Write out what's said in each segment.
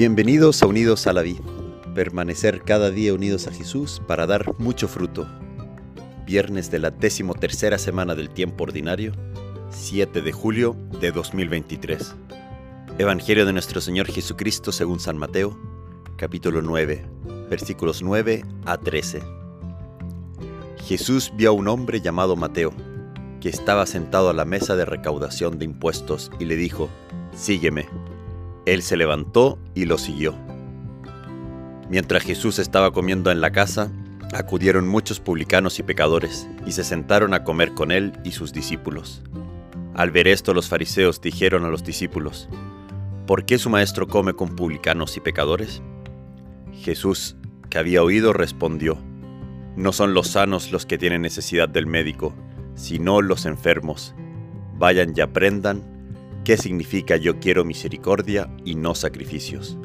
Bienvenidos a Unidos a la Vida. Permanecer cada día unidos a Jesús para dar mucho fruto. Viernes de la decimotercera semana del tiempo ordinario, 7 de julio de 2023. Evangelio de nuestro Señor Jesucristo según San Mateo, capítulo 9, versículos 9 a 13. Jesús vio a un hombre llamado Mateo, que estaba sentado a la mesa de recaudación de impuestos, y le dijo, Sígueme. Él se levantó y lo siguió. Mientras Jesús estaba comiendo en la casa, acudieron muchos publicanos y pecadores, y se sentaron a comer con él y sus discípulos. Al ver esto los fariseos dijeron a los discípulos, ¿por qué su maestro come con publicanos y pecadores? Jesús, que había oído, respondió, No son los sanos los que tienen necesidad del médico, sino los enfermos. Vayan y aprendan qué significa yo quiero misericordia y no sacrificios,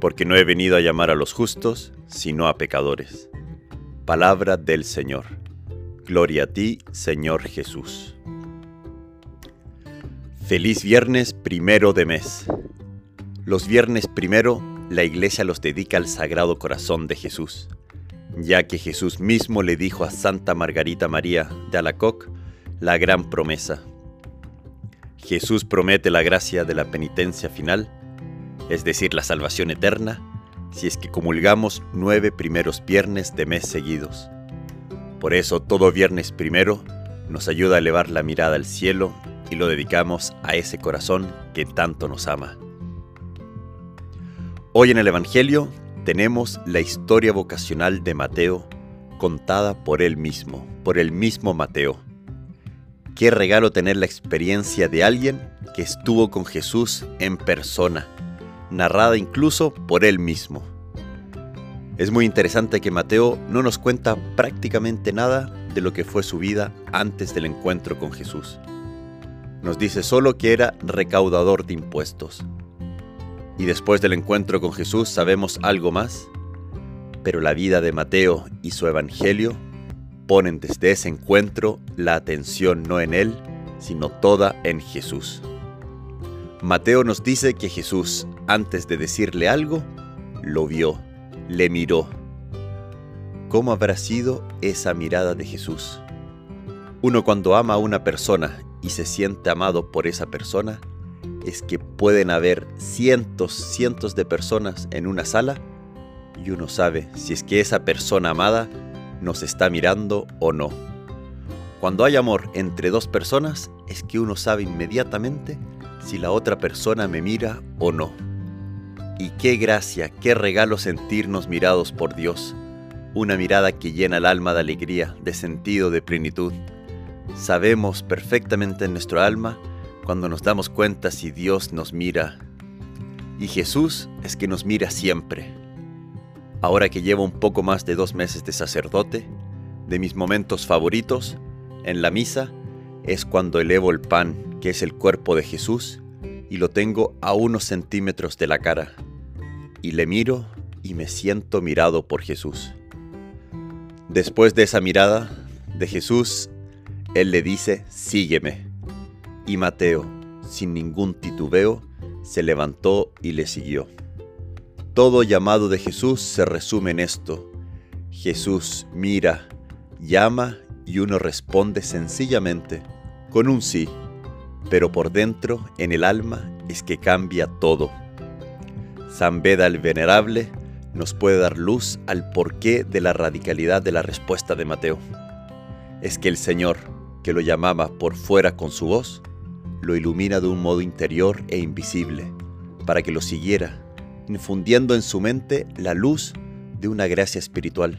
porque no he venido a llamar a los justos, sino a pecadores. Palabra del Señor. Gloria a ti, Señor Jesús. Feliz viernes primero de mes. Los viernes primero, la iglesia los dedica al Sagrado Corazón de Jesús, ya que Jesús mismo le dijo a Santa Margarita María de Alacoc la gran promesa. Jesús promete la gracia de la penitencia final, es decir, la salvación eterna, si es que comulgamos nueve primeros viernes de mes seguidos. Por eso todo viernes primero nos ayuda a elevar la mirada al cielo y lo dedicamos a ese corazón que tanto nos ama. Hoy en el Evangelio tenemos la historia vocacional de Mateo contada por él mismo, por el mismo Mateo. Qué regalo tener la experiencia de alguien que estuvo con Jesús en persona, narrada incluso por él mismo. Es muy interesante que Mateo no nos cuenta prácticamente nada de lo que fue su vida antes del encuentro con Jesús. Nos dice solo que era recaudador de impuestos. Y después del encuentro con Jesús sabemos algo más, pero la vida de Mateo y su evangelio ponen desde ese encuentro la atención no en él, sino toda en Jesús. Mateo nos dice que Jesús, antes de decirle algo, lo vio, le miró. ¿Cómo habrá sido esa mirada de Jesús? Uno cuando ama a una persona y se siente amado por esa persona, es que pueden haber cientos, cientos de personas en una sala y uno sabe si es que esa persona amada nos está mirando o no. Cuando hay amor entre dos personas es que uno sabe inmediatamente si la otra persona me mira o no. Y qué gracia, qué regalo sentirnos mirados por Dios. Una mirada que llena el alma de alegría, de sentido, de plenitud. Sabemos perfectamente en nuestro alma cuando nos damos cuenta si Dios nos mira. Y Jesús es que nos mira siempre. Ahora que llevo un poco más de dos meses de sacerdote, de mis momentos favoritos en la misa es cuando elevo el pan, que es el cuerpo de Jesús, y lo tengo a unos centímetros de la cara, y le miro y me siento mirado por Jesús. Después de esa mirada de Jesús, Él le dice, sígueme. Y Mateo, sin ningún titubeo, se levantó y le siguió. Todo llamado de Jesús se resume en esto. Jesús mira, llama y uno responde sencillamente con un sí, pero por dentro, en el alma, es que cambia todo. San Beda el Venerable nos puede dar luz al porqué de la radicalidad de la respuesta de Mateo. Es que el Señor, que lo llamaba por fuera con su voz, lo ilumina de un modo interior e invisible, para que lo siguiera, infundiendo en su mente la luz de una gracia espiritual,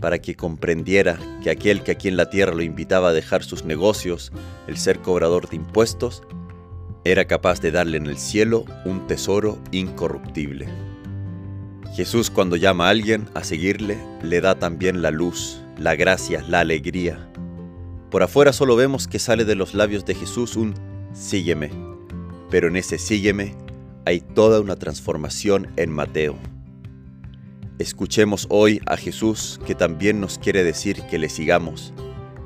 para que comprendiera que aquel que aquí en la tierra lo invitaba a dejar sus negocios, el ser cobrador de impuestos, era capaz de darle en el cielo un tesoro incorruptible. Jesús cuando llama a alguien a seguirle, le da también la luz, la gracia, la alegría. Por afuera solo vemos que sale de los labios de Jesús un sígueme, pero en ese sígueme hay toda una transformación en Mateo. Escuchemos hoy a Jesús que también nos quiere decir que le sigamos.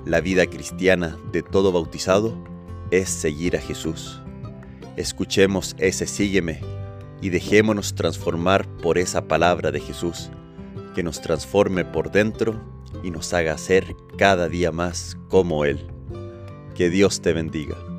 La vida cristiana de todo bautizado es seguir a Jesús. Escuchemos ese sígueme y dejémonos transformar por esa palabra de Jesús, que nos transforme por dentro y nos haga ser cada día más como Él. Que Dios te bendiga.